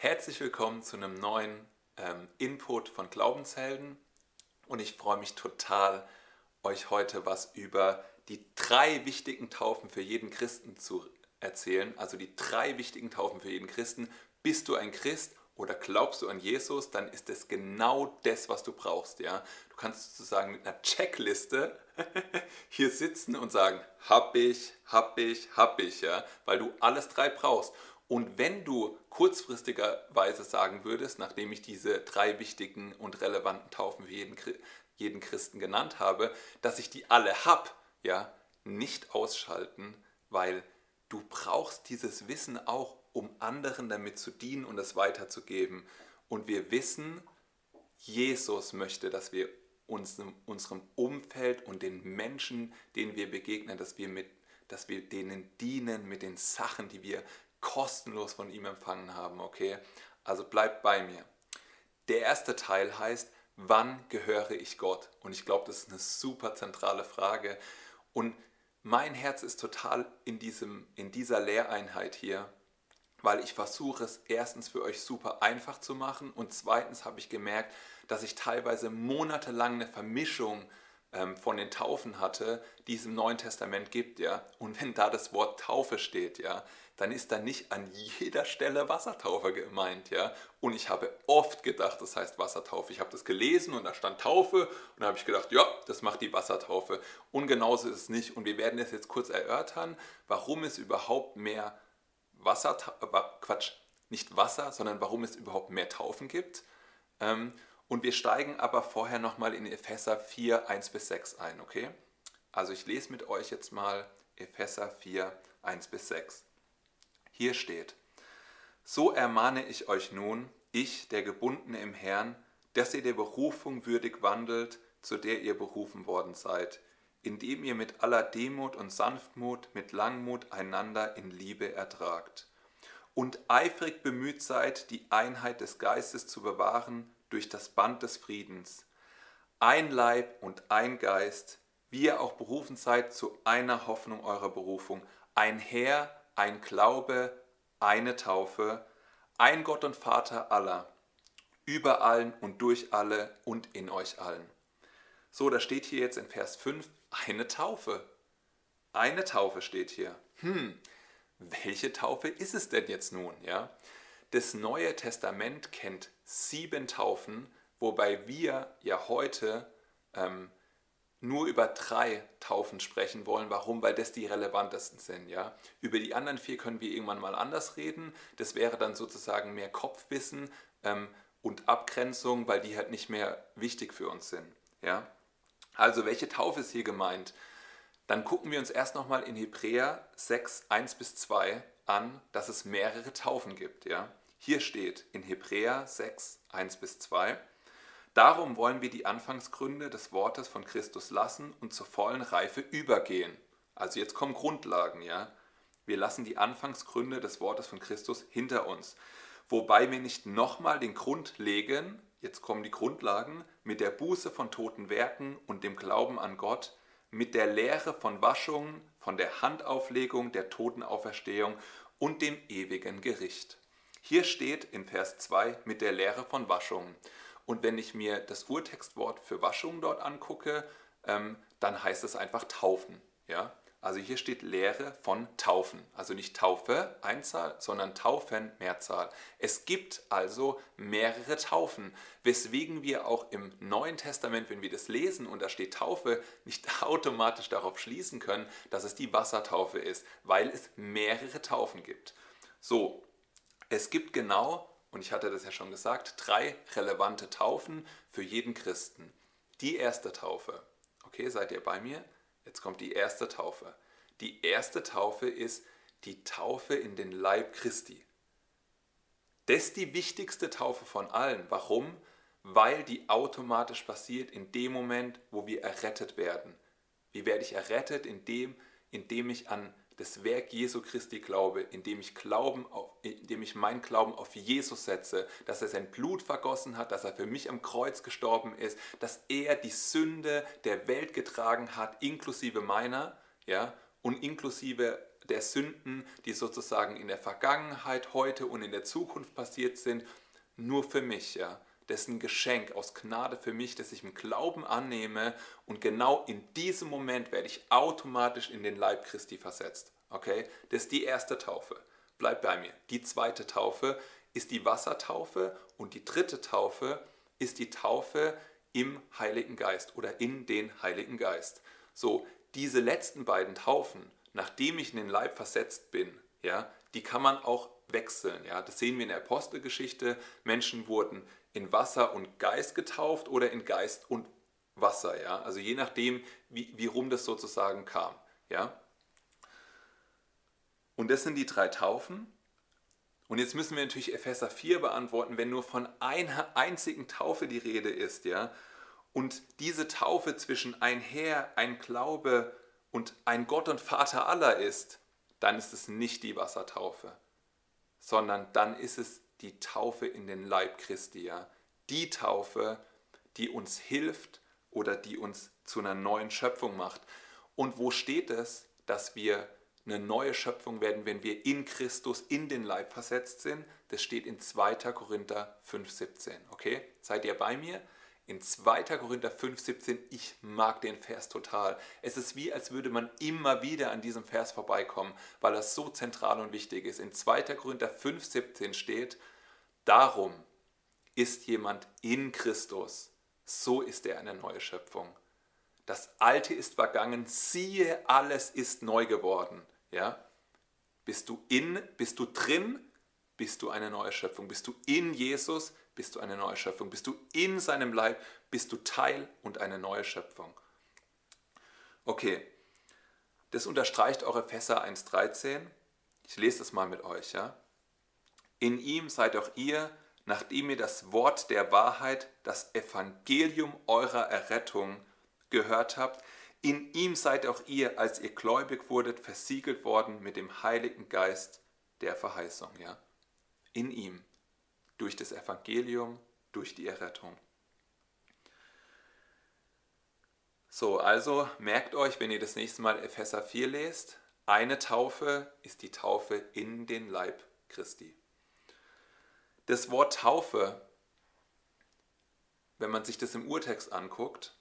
Herzlich willkommen zu einem neuen ähm, Input von Glaubenshelden und ich freue mich total, euch heute was über die drei wichtigen Taufen für jeden Christen zu erzählen. Also die drei wichtigen Taufen für jeden Christen. Bist du ein Christ oder glaubst du an Jesus, dann ist es genau das, was du brauchst. Ja? Du kannst sozusagen mit einer Checkliste hier sitzen und sagen, hab ich, hab ich, hab ich, ja? weil du alles drei brauchst. Und wenn du kurzfristigerweise sagen würdest, nachdem ich diese drei wichtigen und relevanten Taufen für jeden, jeden Christen genannt habe, dass ich die alle habe, ja, nicht ausschalten, weil du brauchst dieses Wissen auch, um anderen damit zu dienen und es weiterzugeben. Und wir wissen, Jesus möchte, dass wir uns unserem Umfeld und den Menschen, denen wir begegnen, dass wir, mit, dass wir denen dienen mit den Sachen, die wir kostenlos von ihm empfangen haben. Okay, also bleibt bei mir. Der erste Teil heißt, wann gehöre ich Gott? Und ich glaube, das ist eine super zentrale Frage. Und mein Herz ist total in, diesem, in dieser Lehreinheit hier, weil ich versuche es erstens für euch super einfach zu machen und zweitens habe ich gemerkt, dass ich teilweise monatelang eine Vermischung ähm, von den Taufen hatte, die es im Neuen Testament gibt, ja. Und wenn da das Wort Taufe steht, ja, dann ist da nicht an jeder Stelle Wassertaufe gemeint, ja. Und ich habe oft gedacht, das heißt Wassertaufe. Ich habe das gelesen und da stand Taufe und da habe ich gedacht, ja, das macht die Wassertaufe. Und genauso ist es nicht. Und wir werden es jetzt kurz erörtern, warum es überhaupt mehr Wasser, äh, Quatsch, nicht Wasser, sondern warum es überhaupt mehr Taufen gibt. Ähm, und wir steigen aber vorher nochmal in Epheser 4, 1 bis 6 ein, okay? Also ich lese mit euch jetzt mal Epheser 4, 1 bis 6. Hier steht, so ermahne ich euch nun, ich, der Gebundene im Herrn, dass ihr der Berufung würdig wandelt, zu der ihr berufen worden seid, indem ihr mit aller Demut und Sanftmut, mit Langmut einander in Liebe ertragt. Und eifrig bemüht seid, die Einheit des Geistes zu bewahren durch das Band des Friedens. Ein Leib und ein Geist, wie ihr auch berufen seid zu einer Hoffnung eurer Berufung, ein Herr, ein Glaube, eine Taufe, ein Gott und Vater aller, über allen und durch alle und in euch allen. So, da steht hier jetzt in Vers 5 eine Taufe. Eine Taufe steht hier. Hm, welche Taufe ist es denn jetzt nun? Ja? Das Neue Testament kennt sieben Taufen, wobei wir ja heute ähm, nur über drei Taufen sprechen wollen. Warum? Weil das die relevantesten sind. Ja? Über die anderen vier können wir irgendwann mal anders reden. Das wäre dann sozusagen mehr Kopfwissen ähm, und Abgrenzung, weil die halt nicht mehr wichtig für uns sind. Ja? Also welche Taufe ist hier gemeint? Dann gucken wir uns erst nochmal in Hebräer 6, 1 bis 2 an, dass es mehrere Taufen gibt. Ja? Hier steht in Hebräer 6, 1 bis 2, Darum wollen wir die Anfangsgründe des Wortes von Christus lassen und zur vollen Reife übergehen. Also jetzt kommen Grundlagen, ja. Wir lassen die Anfangsgründe des Wortes von Christus hinter uns. Wobei wir nicht nochmal den Grund legen, jetzt kommen die Grundlagen, mit der Buße von toten Werken und dem Glauben an Gott, mit der Lehre von Waschungen, von der Handauflegung, der Totenauferstehung und dem ewigen Gericht. Hier steht in Vers 2 mit der Lehre von Waschungen. Und wenn ich mir das Urtextwort für Waschung dort angucke, ähm, dann heißt es einfach Taufen. Ja? Also hier steht Lehre von Taufen. Also nicht Taufe, Einzahl, sondern Taufen, Mehrzahl. Es gibt also mehrere Taufen, weswegen wir auch im Neuen Testament, wenn wir das lesen und da steht Taufe, nicht automatisch darauf schließen können, dass es die Wassertaufe ist, weil es mehrere Taufen gibt. So, es gibt genau und ich hatte das ja schon gesagt, drei relevante Taufen für jeden Christen. Die erste Taufe. Okay, seid ihr bei mir? Jetzt kommt die erste Taufe. Die erste Taufe ist die Taufe in den Leib Christi. Das ist die wichtigste Taufe von allen. Warum? Weil die automatisch passiert in dem Moment, wo wir errettet werden. Wie werde ich errettet? Indem, indem ich an das Werk Jesu Christi glaube, indem ich, Glauben auf, indem ich mein Glauben auf Jesus setze, dass er sein Blut vergossen hat, dass er für mich am Kreuz gestorben ist, dass er die Sünde der Welt getragen hat, inklusive meiner, ja, und inklusive der Sünden, die sozusagen in der Vergangenheit, heute und in der Zukunft passiert sind, nur für mich, ja. Ein Geschenk aus Gnade für mich, das ich im Glauben annehme und genau in diesem Moment werde ich automatisch in den Leib Christi versetzt. Okay? Das ist die erste Taufe. Bleib bei mir. Die zweite Taufe ist die Wassertaufe und die dritte Taufe ist die Taufe im Heiligen Geist oder in den Heiligen Geist. So, diese letzten beiden Taufen, nachdem ich in den Leib versetzt bin, ja, die kann man auch wechseln. Ja. Das sehen wir in der Apostelgeschichte. Menschen wurden in Wasser und Geist getauft oder in Geist und Wasser. Ja. Also je nachdem, wie, wie rum das sozusagen kam. Ja. Und das sind die drei Taufen. Und jetzt müssen wir natürlich Epheser 4 beantworten, wenn nur von einer einzigen Taufe die Rede ist, ja. Und diese Taufe zwischen ein Herr, ein Glaube und ein Gott und Vater aller ist, dann ist es nicht die Wassertaufe, sondern dann ist es die Taufe in den Leib Christi, ja. Die Taufe, die uns hilft oder die uns zu einer neuen Schöpfung macht. Und wo steht es, dass wir eine neue Schöpfung werden, wenn wir in Christus in den Leib versetzt sind? Das steht in 2. Korinther 5,17. Okay? Seid ihr bei mir? In 2. Korinther 5,17, ich mag den Vers total. Es ist wie, als würde man immer wieder an diesem Vers vorbeikommen, weil er so zentral und wichtig ist. In 2. Korinther 5,17 steht, darum ist jemand in Christus, so ist er eine neue Schöpfung. Das Alte ist vergangen, siehe, alles ist neu geworden. Ja? Bist du in, bist du drin, bist du eine neue Schöpfung. Bist du in Jesus, bist du eine neue Schöpfung. Bist du in seinem Leib, bist du Teil und eine neue Schöpfung. Okay, das unterstreicht eure Epheser 1,13. Ich lese das mal mit euch. Ja? In ihm seid auch ihr, nachdem ihr das Wort der Wahrheit, das Evangelium eurer Errettung gehört habt, in ihm seid auch ihr, als ihr gläubig wurdet, versiegelt worden mit dem Heiligen Geist der Verheißung. Ja? In ihm durch das Evangelium, durch die Errettung. So, also merkt euch, wenn ihr das nächste Mal Epheser 4 lest, eine Taufe ist die Taufe in den Leib Christi. Das Wort Taufe, wenn man sich das im Urtext anguckt,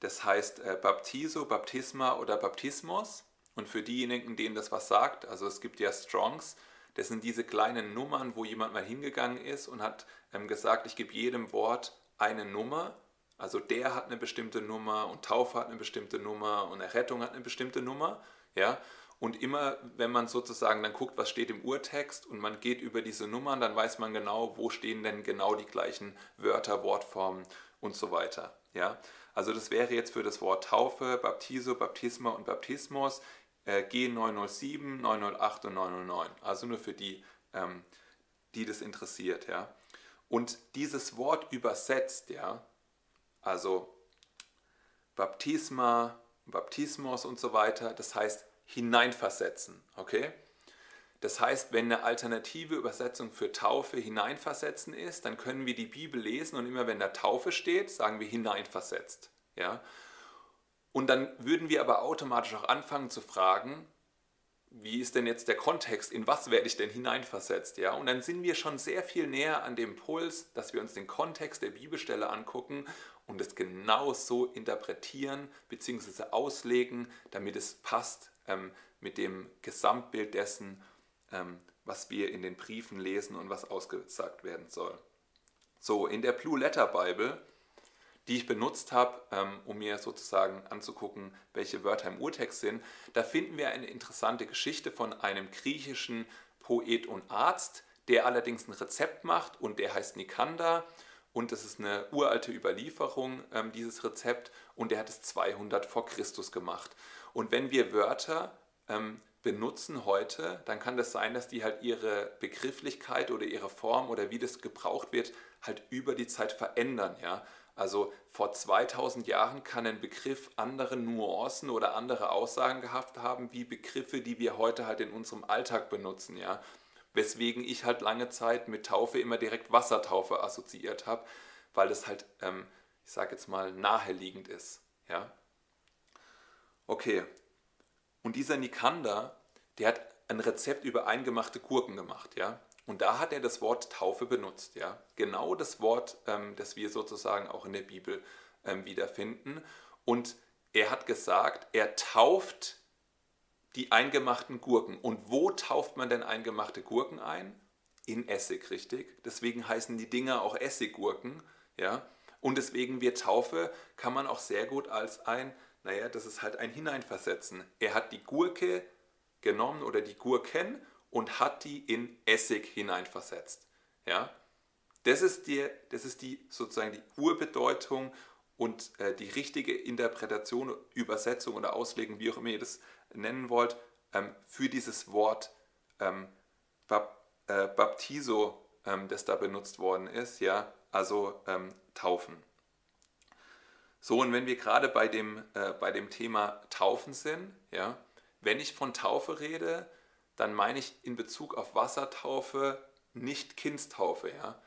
das heißt äh, Baptiso, Baptisma oder Baptismus. Und für diejenigen, denen das was sagt, also es gibt ja Strongs, das sind diese kleinen Nummern, wo jemand mal hingegangen ist und hat ähm, gesagt, ich gebe jedem Wort eine Nummer. Also der hat eine bestimmte Nummer und Taufe hat eine bestimmte Nummer und Errettung hat eine bestimmte Nummer. Ja? Und immer, wenn man sozusagen dann guckt, was steht im Urtext und man geht über diese Nummern, dann weiß man genau, wo stehen denn genau die gleichen Wörter, Wortformen und so weiter. Ja? Also das wäre jetzt für das Wort Taufe, Baptiso, Baptisma und Baptismus äh, G907, 908 und 909. Also nur für die, ähm, die das interessiert. Ja. Und dieses Wort übersetzt, ja, also Baptisma, Baptismus und so weiter, das heißt hineinversetzen. Okay? Das heißt, wenn eine alternative Übersetzung für Taufe hineinversetzen ist, dann können wir die Bibel lesen und immer wenn da Taufe steht, sagen wir hineinversetzt. Ja? Und dann würden wir aber automatisch auch anfangen zu fragen, wie ist denn jetzt der Kontext, in was werde ich denn hineinversetzt? Ja? Und dann sind wir schon sehr viel näher an dem Puls, dass wir uns den Kontext der Bibelstelle angucken und es genau so interpretieren bzw. auslegen, damit es passt ähm, mit dem Gesamtbild dessen, ähm, was wir in den Briefen lesen und was ausgesagt werden soll. So, in der Blue Letter Bible die ich benutzt habe, ähm, um mir sozusagen anzugucken, welche Wörter im Urtext sind, da finden wir eine interessante Geschichte von einem griechischen Poet und Arzt, der allerdings ein Rezept macht und der heißt Nikander und das ist eine uralte Überlieferung, ähm, dieses Rezept und der hat es 200 vor Christus gemacht. Und wenn wir Wörter ähm, benutzen heute, dann kann das sein, dass die halt ihre Begrifflichkeit oder ihre Form oder wie das gebraucht wird, halt über die Zeit verändern. Ja? Also vor 2000 Jahren kann ein Begriff andere Nuancen oder andere Aussagen gehabt haben, wie Begriffe, die wir heute halt in unserem Alltag benutzen. Ja? Weswegen ich halt lange Zeit mit Taufe immer direkt Wassertaufe assoziiert habe, weil das halt, ähm, ich sage jetzt mal, naheliegend ist. Ja? Okay, und dieser Nikander, der hat ein Rezept über eingemachte Gurken gemacht, ja. Und da hat er das Wort Taufe benutzt, ja. Genau das Wort, ähm, das wir sozusagen auch in der Bibel ähm, wiederfinden. Und er hat gesagt, er tauft die eingemachten Gurken. Und wo tauft man denn eingemachte Gurken ein? In Essig, richtig? Deswegen heißen die Dinger auch Essiggurken, ja. Und deswegen wird Taufe, kann man auch sehr gut als ein, naja, das ist halt ein Hineinversetzen. Er hat die Gurke genommen oder die Gurken und hat die in Essig hineinversetzt. Ja? Das ist die, das ist die sozusagen die Urbedeutung und äh, die richtige Interpretation, Übersetzung oder Auslegung, wie auch immer ihr das nennen wollt, ähm, für dieses Wort ähm, Bap, äh, Baptiso, ähm, das da benutzt worden ist, ja, also ähm, Taufen. So, und wenn wir gerade bei dem, äh, bei dem Thema Taufen sind, ja, wenn ich von Taufe rede, dann meine ich in Bezug auf Wassertaufe nicht Kindstaufe. Ja?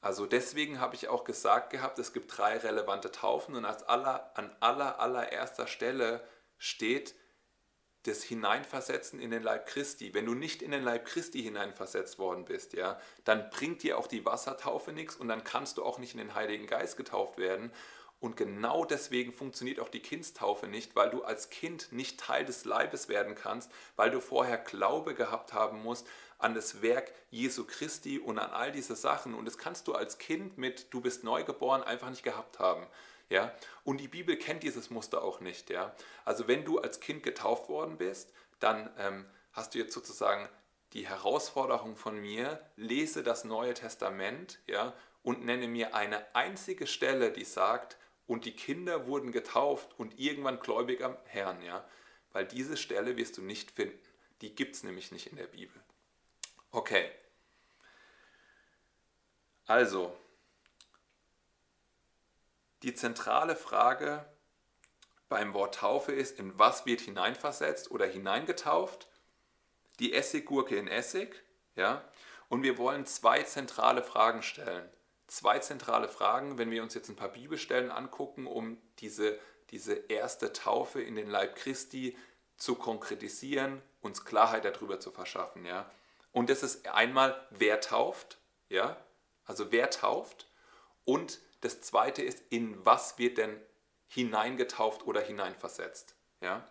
Also deswegen habe ich auch gesagt gehabt, es gibt drei relevante Taufen und als aller, an aller, allererster Stelle steht das Hineinversetzen in den Leib Christi. Wenn du nicht in den Leib Christi hineinversetzt worden bist, ja, dann bringt dir auch die Wassertaufe nichts und dann kannst du auch nicht in den Heiligen Geist getauft werden. Und genau deswegen funktioniert auch die Kindstaufe nicht, weil du als Kind nicht Teil des Leibes werden kannst, weil du vorher Glaube gehabt haben musst an das Werk Jesu Christi und an all diese Sachen. Und das kannst du als Kind mit Du bist neugeboren einfach nicht gehabt haben. Ja? Und die Bibel kennt dieses Muster auch nicht. Ja? Also wenn du als Kind getauft worden bist, dann ähm, hast du jetzt sozusagen die Herausforderung von mir, lese das Neue Testament ja, und nenne mir eine einzige Stelle, die sagt, und die Kinder wurden getauft und irgendwann gläubig am Herrn, ja. Weil diese Stelle wirst du nicht finden. Die gibt es nämlich nicht in der Bibel. Okay. Also, die zentrale Frage beim Wort Taufe ist, in was wird hineinversetzt oder hineingetauft? Die Essiggurke in Essig, ja? Und wir wollen zwei zentrale Fragen stellen zwei zentrale Fragen, wenn wir uns jetzt ein paar Bibelstellen angucken, um diese, diese erste Taufe in den Leib Christi zu konkretisieren, uns Klarheit darüber zu verschaffen. Ja? Und das ist einmal, wer tauft, ja? also wer tauft. Und das zweite ist, in was wird denn hineingetauft oder hineinversetzt. Ja?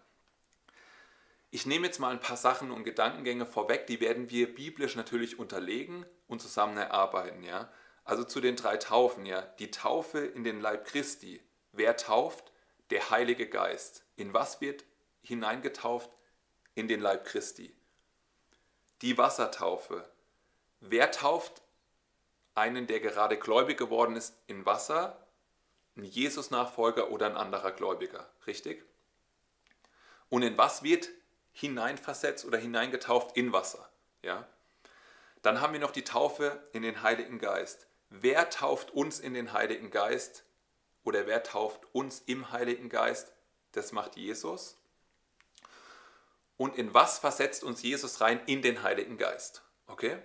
Ich nehme jetzt mal ein paar Sachen und Gedankengänge vorweg, die werden wir biblisch natürlich unterlegen und zusammen erarbeiten. Ja? Also zu den drei Taufen, ja. Die Taufe in den Leib Christi. Wer tauft? Der Heilige Geist. In was wird hineingetauft? In den Leib Christi. Die Wassertaufe. Wer tauft einen, der gerade gläubig geworden ist, in Wasser? Ein Jesus-Nachfolger oder ein anderer Gläubiger, richtig? Und in was wird hineinversetzt oder hineingetauft? In Wasser, ja? Dann haben wir noch die Taufe in den Heiligen Geist. Wer tauft uns in den Heiligen Geist oder wer tauft uns im Heiligen Geist? Das macht Jesus. Und in was versetzt uns Jesus rein? In den Heiligen Geist. Okay?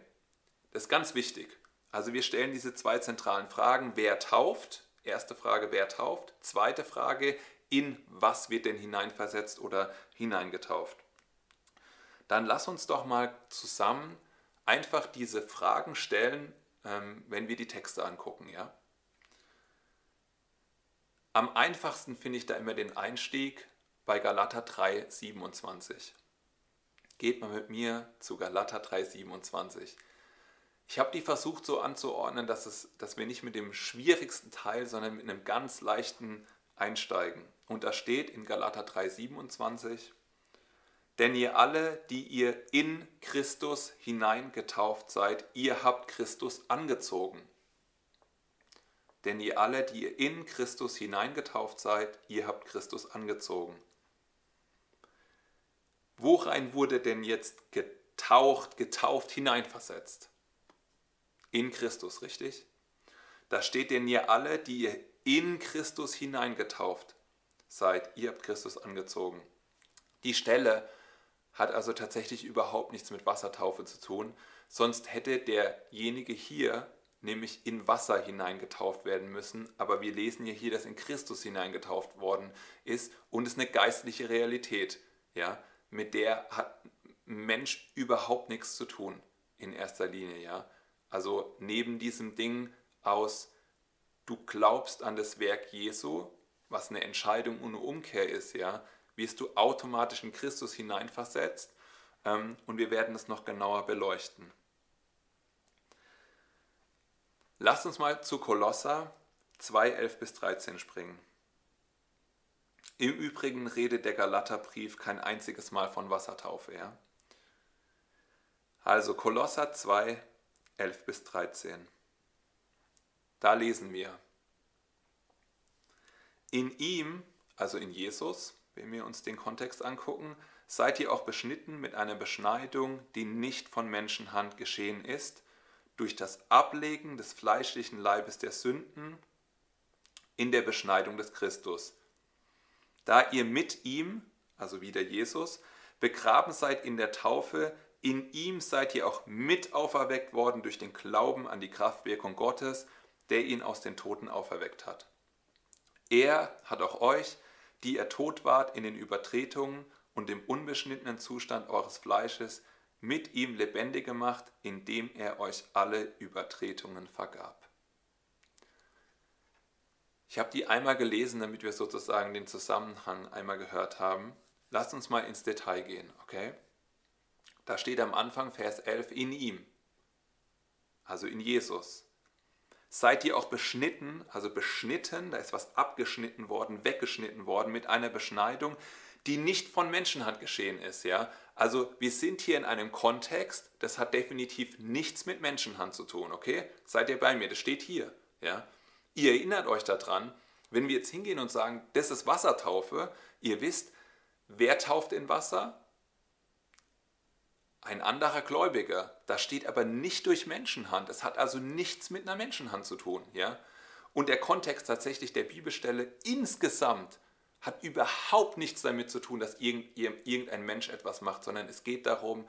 Das ist ganz wichtig. Also wir stellen diese zwei zentralen Fragen. Wer tauft? Erste Frage, wer tauft? Zweite Frage, in was wird denn hineinversetzt oder hineingetauft? Dann lass uns doch mal zusammen einfach diese Fragen stellen ähm, wenn wir die Texte angucken. Ja? Am einfachsten finde ich da immer den Einstieg bei Galater 3, 27. Geht mal mit mir zu Galater 3, 27. Ich habe die versucht so anzuordnen, dass, es, dass wir nicht mit dem schwierigsten Teil, sondern mit einem ganz leichten einsteigen. Und da steht in Galater 3, 27, denn ihr alle, die ihr in Christus hineingetauft seid, ihr habt Christus angezogen. Denn ihr alle, die ihr in Christus hineingetauft seid, ihr habt Christus angezogen. Worein wurde denn jetzt getaucht, getauft, hineinversetzt? In Christus, richtig? Da steht denn ihr alle, die ihr in Christus hineingetauft seid, ihr habt Christus angezogen. Die Stelle, hat also tatsächlich überhaupt nichts mit Wassertaufe zu tun. Sonst hätte derjenige hier nämlich in Wasser hineingetauft werden müssen. Aber wir lesen ja hier, dass in Christus hineingetauft worden ist und es eine geistliche Realität, ja, mit der hat, Mensch überhaupt nichts zu tun in erster Linie, ja. Also neben diesem Ding aus, du glaubst an das Werk Jesu, was eine Entscheidung eine Umkehr ist, ja, wirst du automatisch in Christus hineinversetzt ähm, und wir werden es noch genauer beleuchten. Lasst uns mal zu Kolosser 2, 11 bis 13 springen. Im Übrigen redet der Galaterbrief kein einziges Mal von Wassertaufe. Ja? Also Kolosser 2, 11 bis 13. Da lesen wir. In ihm, also in Jesus, wenn wir uns den Kontext angucken, seid ihr auch beschnitten mit einer Beschneidung, die nicht von Menschenhand geschehen ist, durch das Ablegen des fleischlichen Leibes der Sünden in der Beschneidung des Christus. Da ihr mit ihm, also wieder Jesus, begraben seid in der Taufe, in ihm seid ihr auch mit auferweckt worden durch den Glauben an die Kraftwirkung Gottes, der ihn aus den Toten auferweckt hat. Er hat auch euch, die ihr tot wart in den Übertretungen und dem unbeschnittenen Zustand eures Fleisches, mit ihm lebendig gemacht, indem er euch alle Übertretungen vergab. Ich habe die einmal gelesen, damit wir sozusagen den Zusammenhang einmal gehört haben. Lasst uns mal ins Detail gehen, okay? Da steht am Anfang Vers 11 in ihm, also in Jesus. Seid ihr auch beschnitten, also beschnitten, da ist was abgeschnitten worden, weggeschnitten worden mit einer Beschneidung, die nicht von Menschenhand geschehen ist, ja? Also wir sind hier in einem Kontext, das hat definitiv nichts mit Menschenhand zu tun, okay? Seid ihr bei mir? Das steht hier, ja? Ihr erinnert euch daran, wenn wir jetzt hingehen und sagen, das ist Wassertaufe, ihr wisst, wer tauft in Wasser? Ein anderer Gläubiger. Das steht aber nicht durch Menschenhand. Es hat also nichts mit einer Menschenhand zu tun. Ja? Und der Kontext tatsächlich der Bibelstelle insgesamt hat überhaupt nichts damit zu tun, dass irgendein Mensch etwas macht, sondern es geht darum,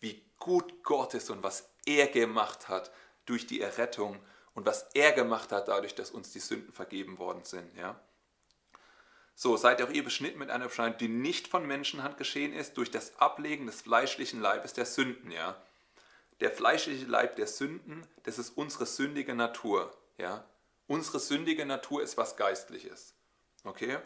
wie gut Gott ist und was er gemacht hat durch die Errettung und was er gemacht hat dadurch, dass uns die Sünden vergeben worden sind. Ja? So, seid auch ihr beschnitten mit einer Beschneidung, die nicht von Menschenhand geschehen ist, durch das Ablegen des fleischlichen Leibes der Sünden. Ja? Der fleischliche Leib der Sünden, das ist unsere sündige Natur. Ja? Unsere sündige Natur ist was Geistliches. Okay?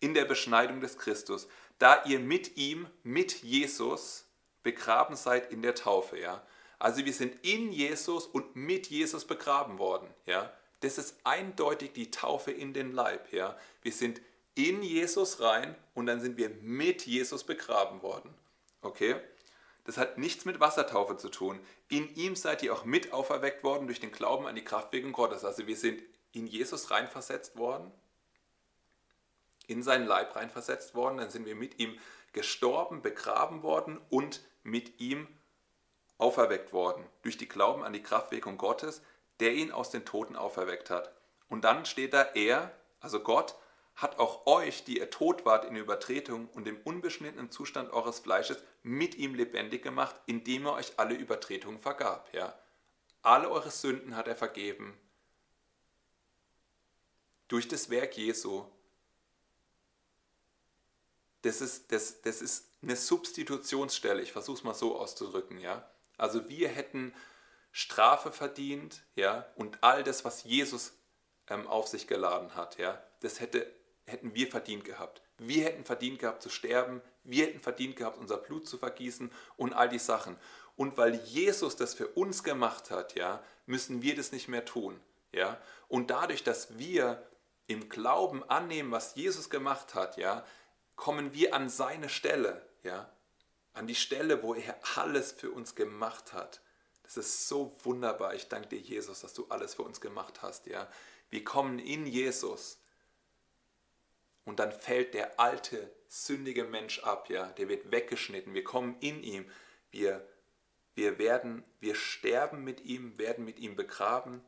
In der Beschneidung des Christus, da ihr mit ihm, mit Jesus, begraben seid in der Taufe. Ja? Also wir sind in Jesus und mit Jesus begraben worden. Ja? Das ist eindeutig die Taufe in den Leib. Ja? Wir sind in Jesus rein und dann sind wir mit Jesus begraben worden. Okay? Das hat nichts mit Wassertaufe zu tun. In ihm seid ihr auch mit auferweckt worden durch den Glauben an die Kraftwirkung Gottes. Also wir sind in Jesus reinversetzt worden, in seinen Leib reinversetzt worden, dann sind wir mit ihm gestorben, begraben worden und mit ihm auferweckt worden, durch die Glauben an die Kraftwirkung Gottes, der ihn aus den Toten auferweckt hat. Und dann steht da, er, also Gott, hat auch euch, die ihr tot wart in Übertretung und im unbeschnittenen Zustand eures Fleisches, mit ihm lebendig gemacht, indem er euch alle Übertretungen vergab. Ja? Alle eure Sünden hat er vergeben. Durch das Werk Jesu. Das ist, das, das ist eine Substitutionsstelle, ich versuche es mal so auszudrücken. Ja? Also wir hätten Strafe verdient, ja, und all das, was Jesus ähm, auf sich geladen hat, ja, das hätte, hätten wir verdient gehabt. Wir hätten verdient gehabt zu sterben, wir hätten verdient gehabt, unser Blut zu vergießen und all die Sachen. Und weil Jesus das für uns gemacht hat, ja, müssen wir das nicht mehr tun. Ja? Und dadurch, dass wir im Glauben annehmen, was Jesus gemacht hat, ja, kommen wir an seine Stelle. Ja? an die Stelle, wo er alles für uns gemacht hat. Das ist so wunderbar. Ich danke dir, Jesus, dass du alles für uns gemacht hast. Ja? Wir kommen in Jesus und dann fällt der alte, sündige Mensch ab. Ja? Der wird weggeschnitten. Wir kommen in ihm. Wir, wir, werden, wir sterben mit ihm, werden mit ihm begraben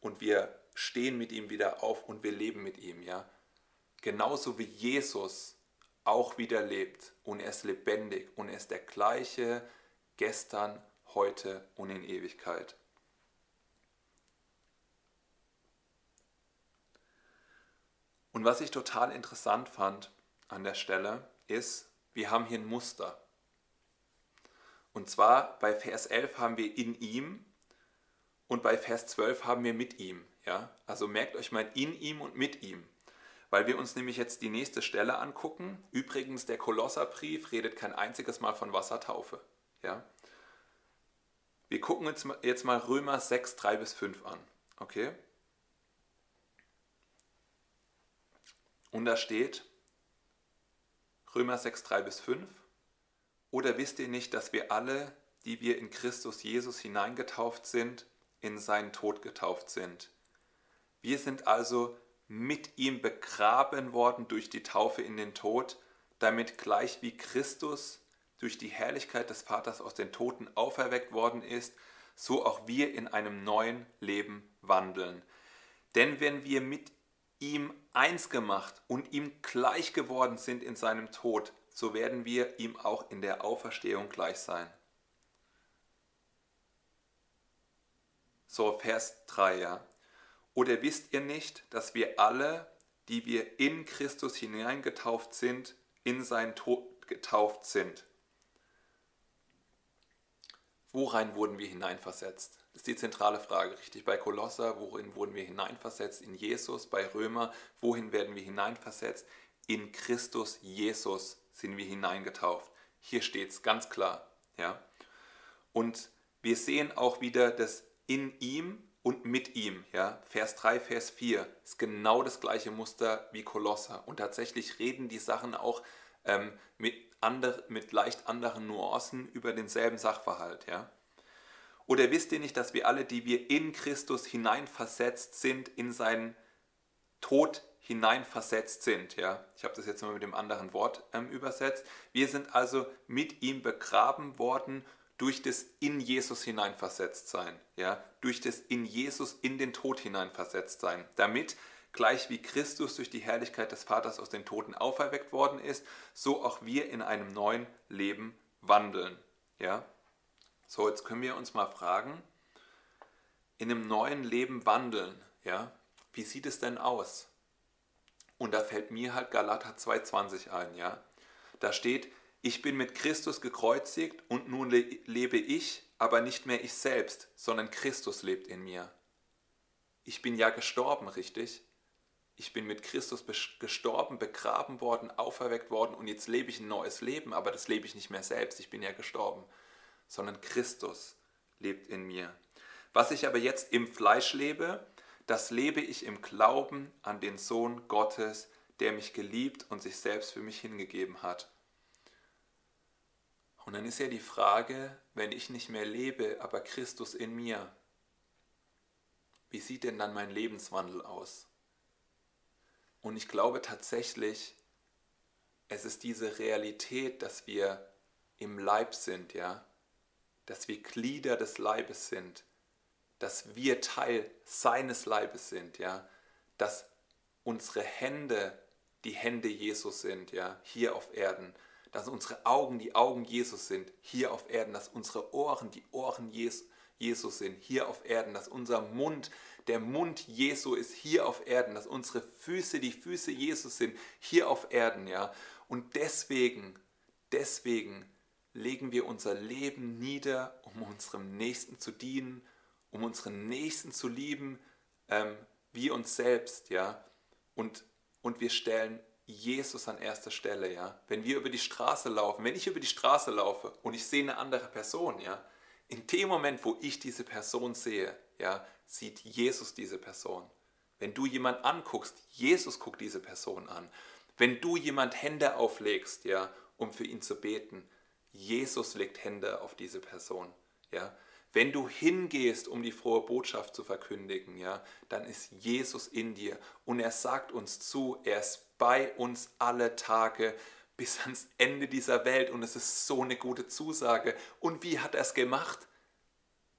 und wir stehen mit ihm wieder auf und wir leben mit ihm. Ja? Genauso wie Jesus auch wieder lebt und er ist lebendig und er ist der gleiche gestern, heute und in Ewigkeit. Und was ich total interessant fand an der Stelle ist, wir haben hier ein Muster. Und zwar bei Vers 11 haben wir in ihm und bei Vers 12 haben wir mit ihm. Ja? Also merkt euch mal in ihm und mit ihm. Weil wir uns nämlich jetzt die nächste Stelle angucken. Übrigens, der Kolosserbrief redet kein einziges Mal von Wassertaufe. Ja? Wir gucken uns jetzt mal Römer 6, 3 bis 5 an. Okay? Und da steht Römer 6, 3 bis 5. Oder wisst ihr nicht, dass wir alle, die wir in Christus Jesus hineingetauft sind, in seinen Tod getauft sind? Wir sind also mit ihm begraben worden durch die Taufe in den Tod, damit gleich wie Christus durch die Herrlichkeit des Vaters aus den Toten auferweckt worden ist, so auch wir in einem neuen Leben wandeln. Denn wenn wir mit ihm eins gemacht und ihm gleich geworden sind in seinem Tod, so werden wir ihm auch in der Auferstehung gleich sein. So, Vers 3, ja. Oder wisst ihr nicht, dass wir alle, die wir in Christus hineingetauft sind, in seinen Tod getauft sind? Worein wurden wir hineinversetzt? Das ist die zentrale Frage, richtig? Bei Kolosser, worin wurden wir hineinversetzt? In Jesus. Bei Römer, wohin werden wir hineinversetzt? In Christus Jesus sind wir hineingetauft. Hier steht es ganz klar. Ja? Und wir sehen auch wieder das in ihm und mit ihm. Ja? Vers 3, Vers 4 ist genau das gleiche Muster wie Kolosser. Und tatsächlich reden die Sachen auch ähm, mit, andre, mit leicht anderen Nuancen über denselben Sachverhalt. Ja? Oder wisst ihr nicht, dass wir alle, die wir in Christus hineinversetzt sind, in seinen Tod hineinversetzt sind? Ja? Ich habe das jetzt mal mit dem anderen Wort ähm, übersetzt. Wir sind also mit ihm begraben worden durch das in Jesus hineinversetzt sein, ja, durch das in Jesus in den Tod hineinversetzt sein, damit gleich wie Christus durch die Herrlichkeit des Vaters aus den Toten auferweckt worden ist, so auch wir in einem neuen Leben wandeln. Ja? So, jetzt können wir uns mal fragen, in einem neuen Leben wandeln, ja? Wie sieht es denn aus? Und da fällt mir halt Galater 2,20 ein, ja? Da steht, ich bin mit Christus gekreuzigt und nun lebe ich, aber nicht mehr ich selbst, sondern Christus lebt in mir. Ich bin ja gestorben, richtig? Ich bin mit Christus gestorben, begraben worden, auferweckt worden und jetzt lebe ich ein neues Leben, aber das lebe ich nicht mehr selbst, ich bin ja gestorben, sondern Christus lebt in mir. Was ich aber jetzt im Fleisch lebe, das lebe ich im Glauben an den Sohn Gottes, der mich geliebt und sich selbst für mich hingegeben hat. Und dann ist ja die Frage, wenn ich nicht mehr lebe, aber Christus in mir, wie sieht denn dann mein Lebenswandel aus? Und ich glaube tatsächlich, es ist diese Realität, dass wir im Leib sind, ja, dass wir Glieder des Leibes sind, dass wir Teil seines Leibes sind, ja, dass unsere Hände die Hände Jesus sind, ja, hier auf Erden, dass unsere Augen die Augen Jesus sind, hier auf Erden, dass unsere Ohren die Ohren Jesus sind, hier auf Erden, dass unser Mund der Mund Jesu ist hier auf Erden, dass unsere Füße die Füße Jesus sind, hier auf Erden, ja. Und deswegen, deswegen legen wir unser Leben nieder, um unserem Nächsten zu dienen, um unseren Nächsten zu lieben, ähm, wie uns selbst, ja. Und, und wir stellen Jesus an erster Stelle, ja. Wenn wir über die Straße laufen, wenn ich über die Straße laufe und ich sehe eine andere Person, ja, in dem Moment, wo ich diese Person sehe, ja, sieht Jesus diese Person. Wenn du jemand anguckst, Jesus guckt diese Person an. Wenn du jemand Hände auflegst, ja, um für ihn zu beten, Jesus legt Hände auf diese Person, ja. Wenn du hingehst, um die frohe Botschaft zu verkündigen, ja, dann ist Jesus in dir und er sagt uns zu, er ist bei uns alle Tage bis ans Ende dieser Welt und es ist so eine gute Zusage. Und wie hat er es gemacht?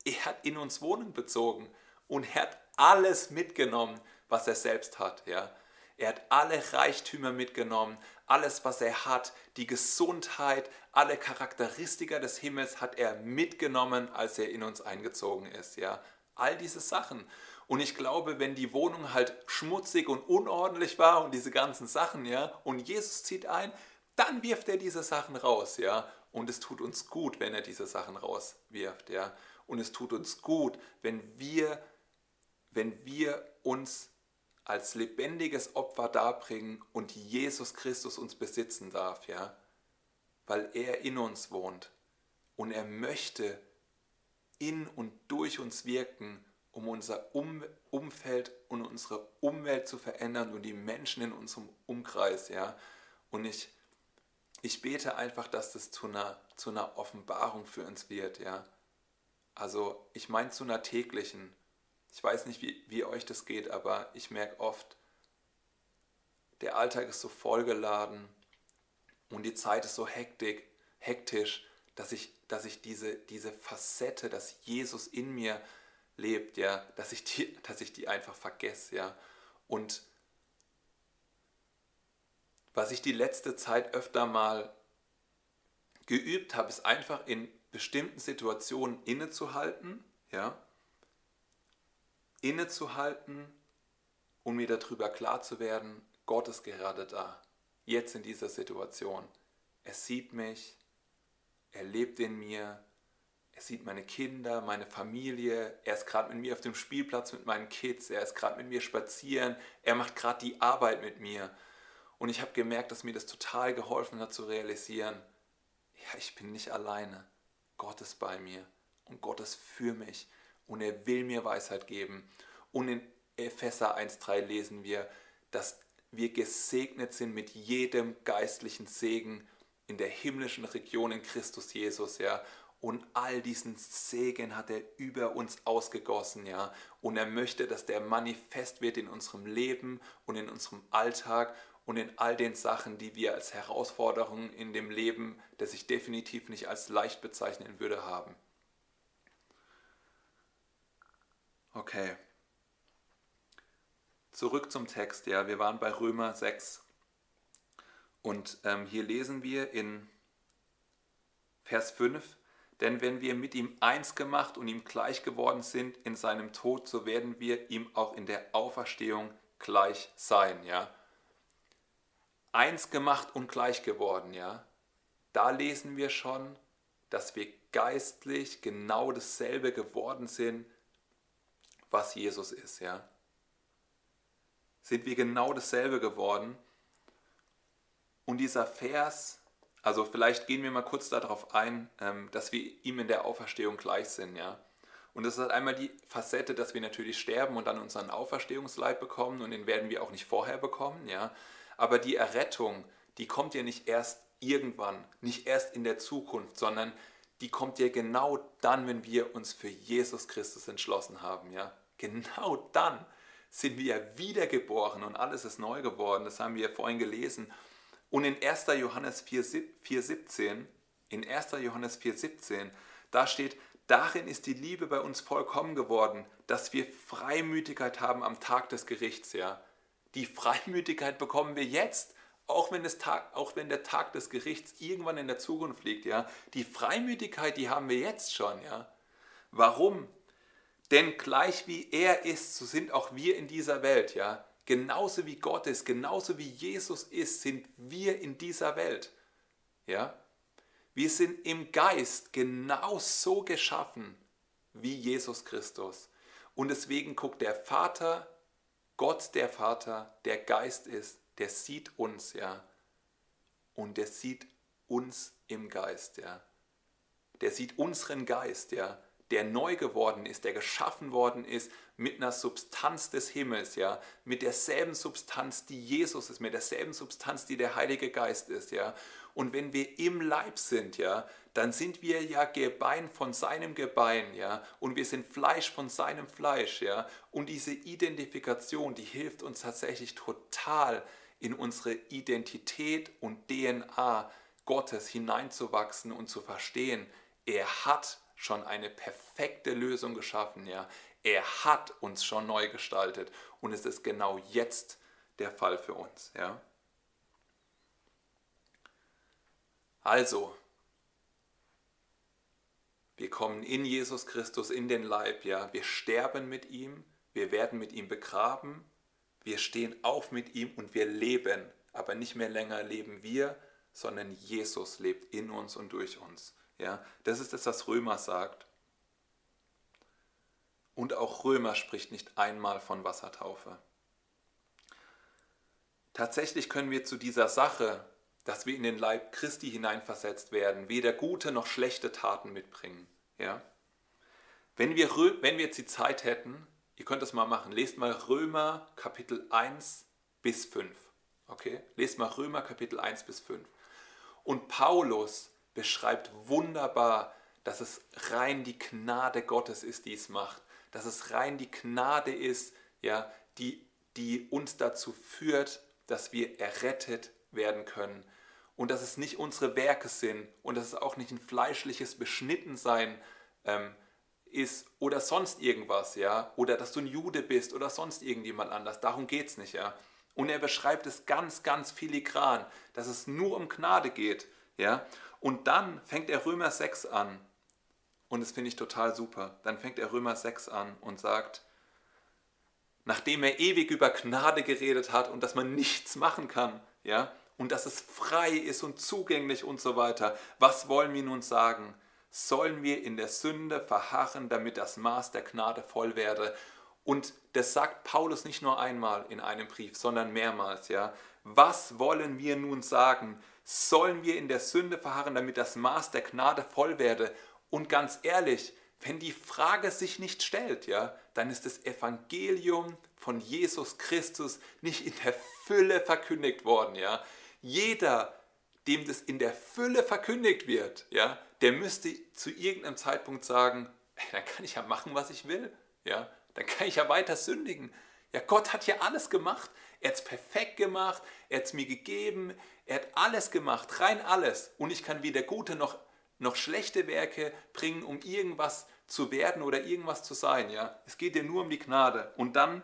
Er hat in uns Wohnung bezogen und er hat alles mitgenommen, was er selbst hat. Ja? Er hat alle Reichtümer mitgenommen, alles, was er hat, die Gesundheit, alle Charakteristika des Himmels hat er mitgenommen, als er in uns eingezogen ist. Ja? All diese Sachen. Und ich glaube, wenn die Wohnung halt schmutzig und unordentlich war und diese ganzen Sachen, ja, und Jesus zieht ein, dann wirft er diese Sachen raus, ja. Und es tut uns gut, wenn er diese Sachen rauswirft, ja. Und es tut uns gut, wenn wir, wenn wir uns als lebendiges Opfer darbringen und Jesus Christus uns besitzen darf, ja, weil er in uns wohnt und er möchte in und durch uns wirken, um unser um Umfeld und unsere Umwelt zu verändern und die Menschen in unserem Umkreis, ja. Und ich, ich bete einfach, dass das zu einer, zu einer Offenbarung für uns wird, ja. Also ich meine zu einer täglichen, ich weiß nicht, wie, wie euch das geht, aber ich merke oft, der Alltag ist so vollgeladen und die Zeit ist so hektik, hektisch, dass ich, dass ich diese, diese Facette, dass Jesus in mir lebt, ja, dass ich die, dass ich die einfach vergesse, ja. Und was ich die letzte Zeit öfter mal geübt habe, ist einfach in bestimmten Situationen innezuhalten, ja, innezuhalten und mir darüber klar zu werden, Gott ist gerade da, jetzt in dieser Situation. Er sieht mich, er lebt in mir, er sieht meine Kinder, meine Familie, er ist gerade mit mir auf dem Spielplatz mit meinen Kids, er ist gerade mit mir spazieren, er macht gerade die Arbeit mit mir. Und ich habe gemerkt, dass mir das total geholfen hat zu realisieren, ja, ich bin nicht alleine. Gott ist bei mir und Gott ist für mich und er will mir Weisheit geben. Und in Epheser 1.3 lesen wir, dass wir gesegnet sind mit jedem geistlichen Segen in der himmlischen Region in Christus Jesus, ja. Und all diesen Segen hat er über uns ausgegossen, ja. Und er möchte, dass der manifest wird in unserem Leben und in unserem Alltag und in all den Sachen, die wir als Herausforderungen in dem Leben, das ich definitiv nicht als leicht bezeichnen würde, haben. Okay. Zurück zum Text, ja, wir waren bei Römer 6. Und ähm, hier lesen wir in Vers 5, denn wenn wir mit ihm eins gemacht und ihm gleich geworden sind in seinem Tod, so werden wir ihm auch in der Auferstehung gleich sein, ja. Eins gemacht und gleich geworden, ja. Da lesen wir schon, dass wir geistlich genau dasselbe geworden sind was Jesus ist, ja? Sind wir genau dasselbe geworden? Und dieser Vers, also vielleicht gehen wir mal kurz darauf ein, ähm, dass wir ihm in der Auferstehung gleich sind, ja? Und das ist einmal die Facette, dass wir natürlich sterben und dann unseren Auferstehungsleib bekommen und den werden wir auch nicht vorher bekommen, ja? Aber die Errettung, die kommt ja nicht erst irgendwann, nicht erst in der Zukunft, sondern die kommt ja genau dann, wenn wir uns für Jesus Christus entschlossen haben, ja. Genau dann sind wir wiedergeboren und alles ist neu geworden. Das haben wir vorhin gelesen. Und in 1. Johannes 4,17, in 1. Johannes 4,17, da steht, darin ist die Liebe bei uns vollkommen geworden, dass wir Freimütigkeit haben am Tag des Gerichts, ja. Die Freimütigkeit bekommen wir jetzt, auch wenn, Tag, auch wenn der Tag des Gerichts irgendwann in der Zukunft liegt, ja. Die Freimütigkeit, die haben wir jetzt schon, ja. Warum? Denn gleich wie er ist, so sind auch wir in dieser Welt, ja. Genauso wie Gott ist, genauso wie Jesus ist, sind wir in dieser Welt. Ja? Wir sind im Geist genauso geschaffen wie Jesus Christus. Und deswegen guckt der Vater, Gott der Vater, der Geist ist, der sieht uns, ja. Und der sieht uns im Geist, ja. Der sieht unseren Geist, ja der neu geworden ist, der geschaffen worden ist mit einer Substanz des Himmels, ja, mit derselben Substanz, die Jesus ist, mit derselben Substanz, die der Heilige Geist ist, ja. Und wenn wir im Leib sind, ja, dann sind wir ja Gebein von seinem Gebein, ja, und wir sind Fleisch von seinem Fleisch, ja. Und diese Identifikation, die hilft uns tatsächlich total in unsere Identität und DNA Gottes hineinzuwachsen und zu verstehen, er hat schon eine perfekte Lösung geschaffen. Ja? Er hat uns schon neu gestaltet und es ist genau jetzt der Fall für uns. Ja? Also, wir kommen in Jesus Christus in den Leib, ja, wir sterben mit ihm, wir werden mit ihm begraben, wir stehen auf mit ihm und wir leben, aber nicht mehr länger leben wir, sondern Jesus lebt in uns und durch uns. Ja, das ist das, was Römer sagt. Und auch Römer spricht nicht einmal von Wassertaufe. Tatsächlich können wir zu dieser Sache, dass wir in den Leib Christi hineinversetzt werden, weder gute noch schlechte Taten mitbringen. Ja? Wenn, wir, wenn wir jetzt die Zeit hätten, ihr könnt das mal machen, lest mal Römer Kapitel 1 bis 5. Okay? Lest mal Römer Kapitel 1 bis 5. Und Paulus beschreibt wunderbar, dass es rein die Gnade Gottes ist, die es macht. Dass es rein die Gnade ist, ja, die, die uns dazu führt, dass wir errettet werden können. Und dass es nicht unsere Werke sind und dass es auch nicht ein fleischliches Beschnittensein ähm, ist oder sonst irgendwas, ja, oder dass du ein Jude bist oder sonst irgendjemand anders. Darum geht es nicht, ja. Und er beschreibt es ganz, ganz filigran, dass es nur um Gnade geht, ja. Und dann fängt er Römer 6 an. Und das finde ich total super. Dann fängt er Römer 6 an und sagt, nachdem er ewig über Gnade geredet hat und dass man nichts machen kann, ja, und dass es frei ist und zugänglich und so weiter, was wollen wir nun sagen? Sollen wir in der Sünde verharren, damit das Maß der Gnade voll werde? Und das sagt Paulus nicht nur einmal in einem Brief, sondern mehrmals, ja. Was wollen wir nun sagen? sollen wir in der Sünde verharren, damit das Maß der Gnade voll werde. Und ganz ehrlich, wenn die Frage sich nicht stellt, ja, dann ist das Evangelium von Jesus Christus nicht in der Fülle verkündigt worden, ja. Jeder, dem das in der Fülle verkündigt wird, ja, der müsste zu irgendeinem Zeitpunkt sagen, dann kann ich ja machen, was ich will, ja. Dann kann ich ja weiter sündigen. Ja, Gott hat ja alles gemacht. Er hat es perfekt gemacht, er hat es mir gegeben, er hat alles gemacht, rein alles. Und ich kann weder gute noch, noch schlechte Werke bringen, um irgendwas zu werden oder irgendwas zu sein. Ja? Es geht dir nur um die Gnade. Und dann,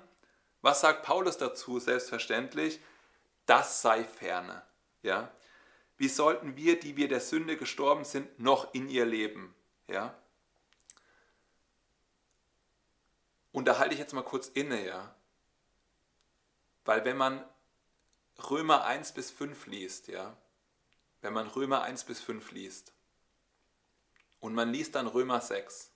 was sagt Paulus dazu? Selbstverständlich, das sei ferne. Ja? Wie sollten wir, die wir der Sünde gestorben sind, noch in ihr leben? Ja? Und da halte ich jetzt mal kurz inne, ja. Weil wenn man Römer 1 bis 5 liest, ja, wenn man Römer 1 bis 5 liest und man liest dann Römer 6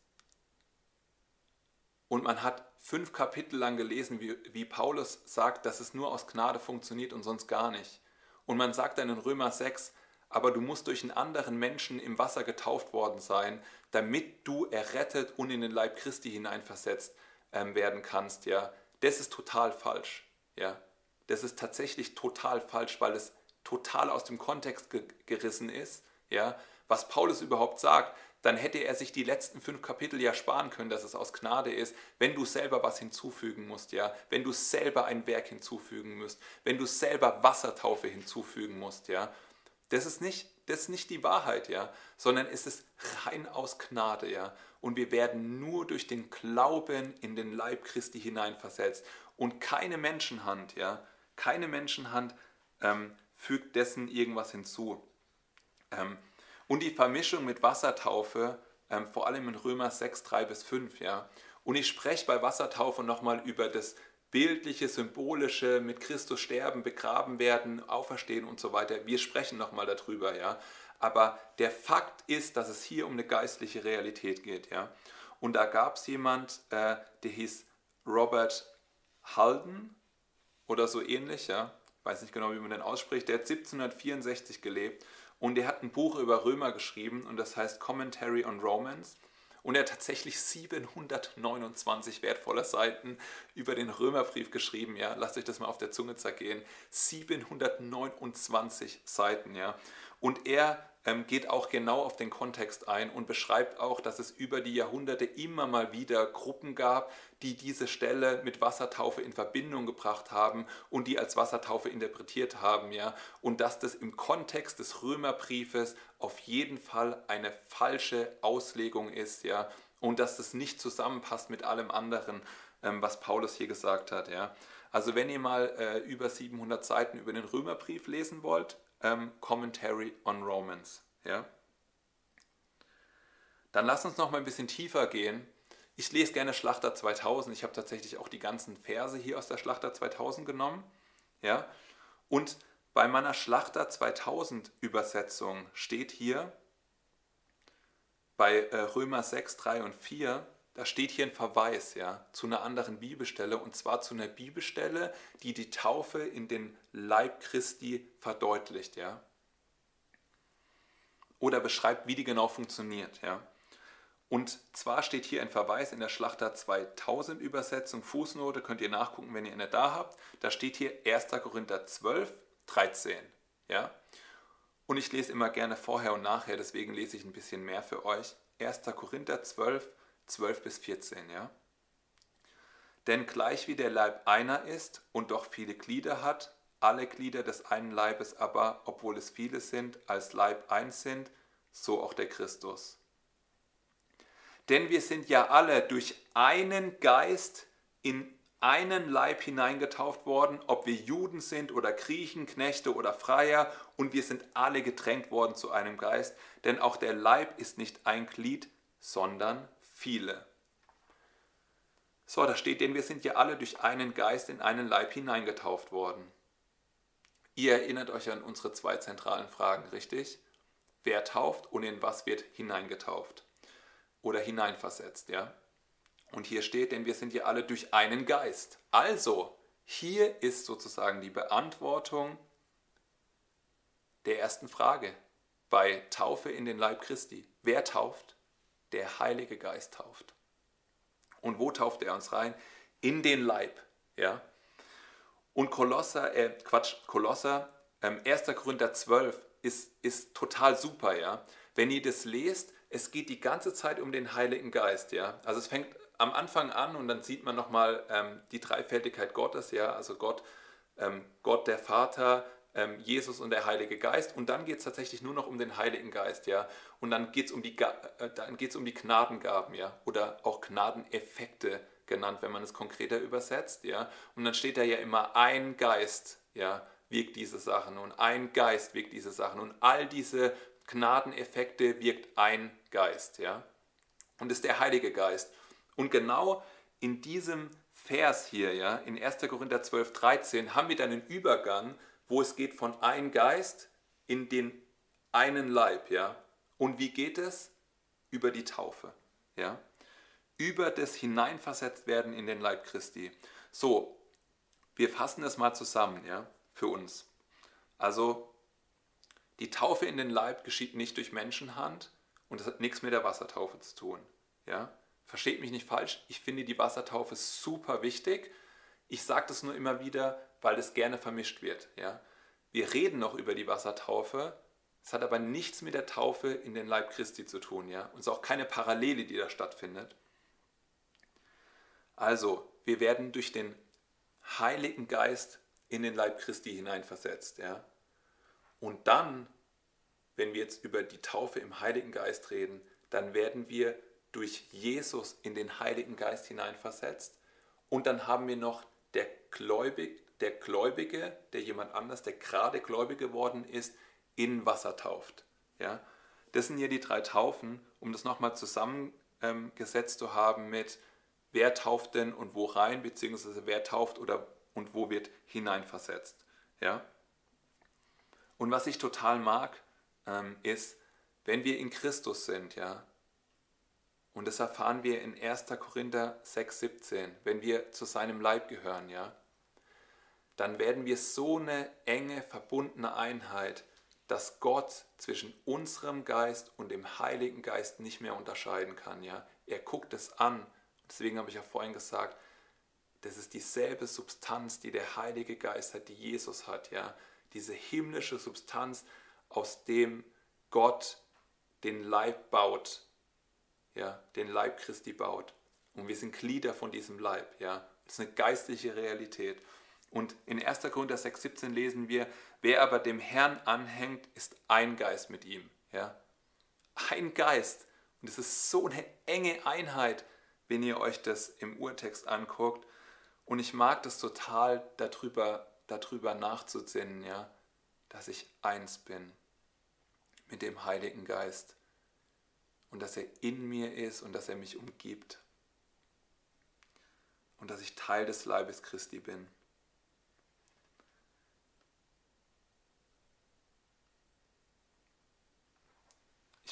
und man hat fünf Kapitel lang gelesen, wie, wie Paulus sagt, dass es nur aus Gnade funktioniert und sonst gar nicht. Und man sagt dann in Römer 6, aber du musst durch einen anderen Menschen im Wasser getauft worden sein, damit du errettet und in den Leib Christi hineinversetzt ähm, werden kannst. Ja, das ist total falsch. Ja, das ist tatsächlich total falsch, weil es total aus dem Kontext ge gerissen ist. Ja, was Paulus überhaupt sagt, dann hätte er sich die letzten fünf Kapitel ja sparen können, dass es aus Gnade ist, wenn du selber was hinzufügen musst, ja, wenn du selber ein Werk hinzufügen musst, wenn du selber Wassertaufe hinzufügen musst, ja. Das ist nicht, das ist nicht die Wahrheit, ja, sondern es ist rein aus Gnade, ja. Und wir werden nur durch den Glauben in den Leib Christi hineinversetzt und keine Menschenhand, ja, keine Menschenhand ähm, fügt dessen irgendwas hinzu. Ähm, und die Vermischung mit Wassertaufe, ähm, vor allem in Römer 6, 3 bis 5, ja. Und ich spreche bei Wassertaufe nochmal über das bildliche, symbolische, mit Christus sterben, begraben werden, auferstehen und so weiter. Wir sprechen nochmal darüber, ja. Aber der Fakt ist, dass es hier um eine geistliche Realität geht, ja. Und da gab es jemand, äh, der hieß Robert Halden oder so ähnlich, ja. Weiß nicht genau, wie man den ausspricht. Der hat 1764 gelebt und der hat ein Buch über Römer geschrieben und das heißt Commentary on Romans. Und er hat tatsächlich 729 wertvolle Seiten über den Römerbrief geschrieben. Ja, lasst euch das mal auf der Zunge zergehen. 729 Seiten, ja. Und er geht auch genau auf den Kontext ein und beschreibt auch, dass es über die Jahrhunderte immer mal wieder Gruppen gab, die diese Stelle mit Wassertaufe in Verbindung gebracht haben und die als Wassertaufe interpretiert haben, ja, und dass das im Kontext des Römerbriefes auf jeden Fall eine falsche Auslegung ist, ja, und dass das nicht zusammenpasst mit allem anderen, ähm, was Paulus hier gesagt hat, ja. Also wenn ihr mal äh, über 700 Seiten über den Römerbrief lesen wollt, ähm, Commentary on Romans. Ja? Dann lass uns noch mal ein bisschen tiefer gehen. Ich lese gerne Schlachter 2000. Ich habe tatsächlich auch die ganzen Verse hier aus der Schlachter 2000 genommen. Ja? Und bei meiner Schlachter 2000 Übersetzung steht hier, bei äh, Römer 6, 3 und 4, da steht hier ein Verweis ja, zu einer anderen Bibelstelle und zwar zu einer Bibelstelle, die die Taufe in den Leib Christi verdeutlicht. Ja. Oder beschreibt, wie die genau funktioniert. Ja. Und zwar steht hier ein Verweis in der Schlachter 2000 Übersetzung, Fußnote, könnt ihr nachgucken, wenn ihr eine da habt. Da steht hier 1. Korinther 12, 13. Ja? Und ich lese immer gerne vorher und nachher, deswegen lese ich ein bisschen mehr für euch. 1. Korinther 12, 12 bis 14. Ja? Denn gleich wie der Leib einer ist und doch viele Glieder hat, alle Glieder des einen Leibes aber, obwohl es viele sind, als Leib eins sind, so auch der Christus. Denn wir sind ja alle durch einen Geist in einen Leib hineingetauft worden, ob wir Juden sind oder Griechen, Knechte oder Freier, und wir sind alle getränkt worden zu einem Geist, denn auch der Leib ist nicht ein Glied, sondern viele. So, da steht, denn wir sind ja alle durch einen Geist in einen Leib hineingetauft worden. Ihr erinnert euch an unsere zwei zentralen Fragen, richtig? Wer tauft und in was wird hineingetauft? oder hineinversetzt, ja. Und hier steht, denn wir sind ja alle durch einen Geist. Also, hier ist sozusagen die Beantwortung der ersten Frage bei Taufe in den Leib Christi. Wer tauft? Der Heilige Geist tauft. Und wo tauft er uns rein? In den Leib, ja. Und Kolosser, äh, Quatsch, Kolosser, ähm, 1. Korinther 12 ist, ist total super, ja. Wenn ihr das lest, es geht die ganze Zeit um den Heiligen Geist, ja. Also es fängt am Anfang an und dann sieht man nochmal ähm, die Dreifältigkeit Gottes, ja. Also Gott, ähm, Gott der Vater, ähm, Jesus und der Heilige Geist. Und dann geht es tatsächlich nur noch um den Heiligen Geist, ja. Und dann geht es um, die, äh, um die Gnadengaben, ja. Oder auch Gnadeneffekte genannt, wenn man es konkreter übersetzt, ja. Und dann steht da ja immer ein Geist, ja, wirkt diese Sachen und ein Geist wirkt diese Sachen und all diese Gnadeneffekte wirkt ein Geist, ja. Und ist der Heilige Geist. Und genau in diesem Vers hier, ja, in 1. Korinther 12, 13, haben wir dann einen Übergang, wo es geht von ein Geist in den einen Leib, ja. Und wie geht es? Über die Taufe, ja. Über das Hineinversetztwerden in den Leib Christi. So, wir fassen das mal zusammen, ja, für uns. Also die Taufe in den Leib geschieht nicht durch Menschenhand und das hat nichts mit der Wassertaufe zu tun. Ja? Versteht mich nicht falsch, ich finde die Wassertaufe super wichtig. Ich sage das nur immer wieder, weil es gerne vermischt wird. Ja? Wir reden noch über die Wassertaufe, es hat aber nichts mit der Taufe in den Leib Christi zu tun. Ja? Und es ist auch keine Parallele, die da stattfindet. Also, wir werden durch den Heiligen Geist in den Leib Christi hineinversetzt. Ja? Und dann, wenn wir jetzt über die Taufe im Heiligen Geist reden, dann werden wir durch Jesus in den Heiligen Geist hineinversetzt. Und dann haben wir noch der, Gläubig, der Gläubige, der jemand anders, der gerade gläubig geworden ist, in Wasser tauft. Ja? Das sind hier die drei Taufen, um das nochmal zusammengesetzt zu haben mit wer tauft denn und wo rein, beziehungsweise wer tauft oder und wo wird hineinversetzt. Ja? Und was ich total mag, ähm, ist, wenn wir in Christus sind, ja, und das erfahren wir in 1. Korinther 6, 17, wenn wir zu seinem Leib gehören, ja, dann werden wir so eine enge, verbundene Einheit, dass Gott zwischen unserem Geist und dem Heiligen Geist nicht mehr unterscheiden kann. Ja? Er guckt es an. Deswegen habe ich ja vorhin gesagt, das ist dieselbe Substanz, die der Heilige Geist hat, die Jesus hat. Ja? diese himmlische Substanz, aus dem Gott den Leib baut, ja, den Leib Christi baut. Und wir sind Glieder von diesem Leib, ja. Das ist eine geistliche Realität. Und in 1. Korinther 6,17 lesen wir, wer aber dem Herrn anhängt, ist ein Geist mit ihm. Ja? Ein Geist. Und es ist so eine enge Einheit, wenn ihr euch das im Urtext anguckt. Und ich mag das total, darüber darüber nachzusinnen, ja, dass ich eins bin mit dem Heiligen Geist und dass er in mir ist und dass er mich umgibt und dass ich Teil des Leibes Christi bin.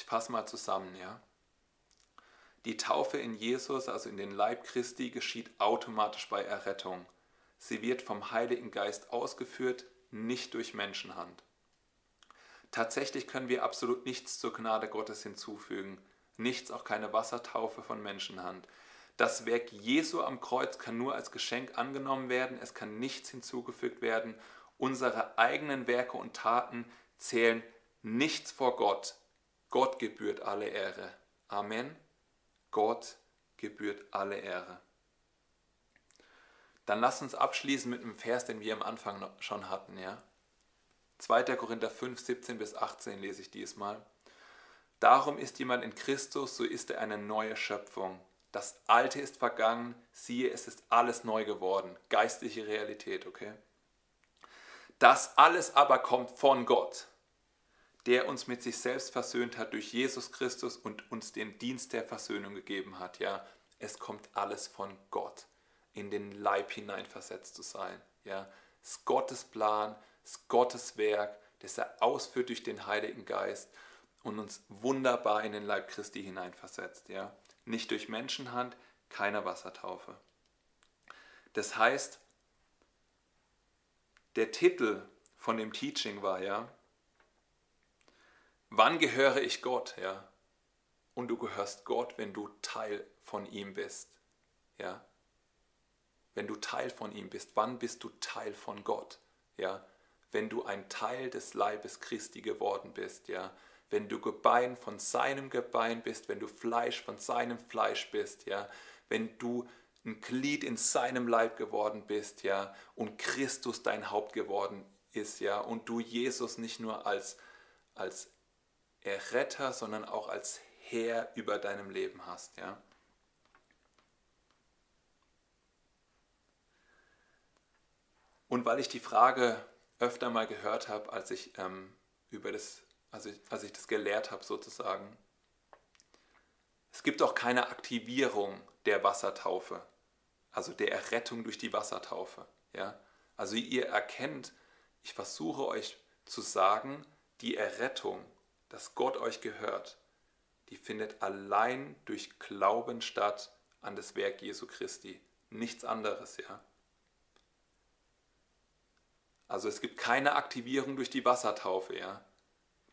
Fasse mal zusammen, ja. Die Taufe in Jesus, also in den Leib Christi, geschieht automatisch bei Errettung. Sie wird vom Heiligen Geist ausgeführt, nicht durch Menschenhand. Tatsächlich können wir absolut nichts zur Gnade Gottes hinzufügen, nichts, auch keine Wassertaufe von Menschenhand. Das Werk Jesu am Kreuz kann nur als Geschenk angenommen werden, es kann nichts hinzugefügt werden. Unsere eigenen Werke und Taten zählen nichts vor Gott. Gott gebührt alle Ehre. Amen. Gott gebührt alle Ehre. Dann lasst uns abschließen mit einem Vers, den wir am Anfang schon hatten. Ja? 2. Korinther 5, 17 bis 18 lese ich diesmal. Darum ist jemand in Christus, so ist er eine neue Schöpfung. Das Alte ist vergangen, siehe, es ist alles neu geworden. Geistliche Realität, okay? Das alles aber kommt von Gott, der uns mit sich selbst versöhnt hat durch Jesus Christus und uns den Dienst der Versöhnung gegeben hat. Ja, es kommt alles von Gott, in den Leib hineinversetzt zu sein. Ja, es ist Gottes Plan, es ist Gottes Werk, das er ausführt durch den Heiligen Geist und uns wunderbar in den Leib Christi hineinversetzt. Ja, nicht durch Menschenhand, keine Wassertaufe. Das heißt, der Titel von dem Teaching war ja, wann gehöre ich Gott, ja? Und du gehörst Gott, wenn du Teil von ihm bist, ja? Wenn du Teil von ihm bist, wann bist du Teil von Gott, ja? Wenn du ein Teil des Leibes Christi geworden bist, ja? wenn du Gebein von seinem Gebein bist, wenn du Fleisch von seinem Fleisch bist, ja, wenn du ein Glied in seinem Leib geworden bist, ja, und Christus dein Haupt geworden ist, ja, und du Jesus nicht nur als, als Erretter, sondern auch als Herr über deinem Leben hast, ja. Und weil ich die Frage öfter mal gehört habe, als ich ähm, über das als als ich das gelehrt habe sozusagen. Es gibt auch keine Aktivierung der Wassertaufe, also der Errettung durch die Wassertaufe. Ja? Also ihr erkennt, ich versuche euch zu sagen, die Errettung, dass Gott euch gehört, die findet allein durch Glauben statt an das Werk Jesu Christi. Nichts anderes, ja. Also es gibt keine Aktivierung durch die Wassertaufe, ja.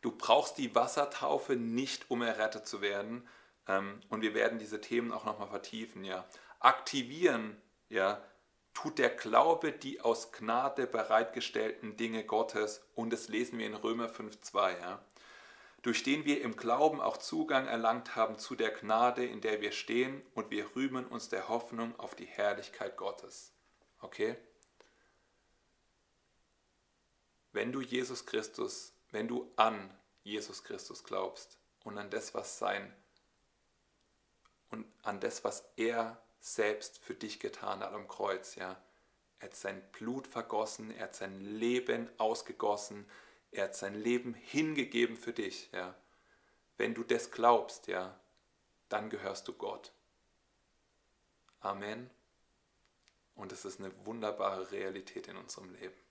Du brauchst die Wassertaufe nicht, um errettet zu werden. Ähm, und wir werden diese Themen auch nochmal vertiefen. Ja. Aktivieren ja, tut der Glaube die aus Gnade bereitgestellten Dinge Gottes. Und das lesen wir in Römer 5.2. Ja. Durch den wir im Glauben auch Zugang erlangt haben zu der Gnade, in der wir stehen. Und wir rühmen uns der Hoffnung auf die Herrlichkeit Gottes. Okay? Wenn du Jesus Christus wenn du an Jesus Christus glaubst und an das, was sein und an das, was er selbst für dich getan hat am Kreuz, ja. Er hat sein Blut vergossen, er hat sein Leben ausgegossen, er hat sein Leben hingegeben für dich, ja. Wenn du das glaubst, ja, dann gehörst du Gott. Amen. Und es ist eine wunderbare Realität in unserem Leben.